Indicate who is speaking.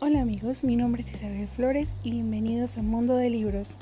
Speaker 1: Hola amigos, mi nombre es Isabel Flores y bienvenidos a Mundo de Libros.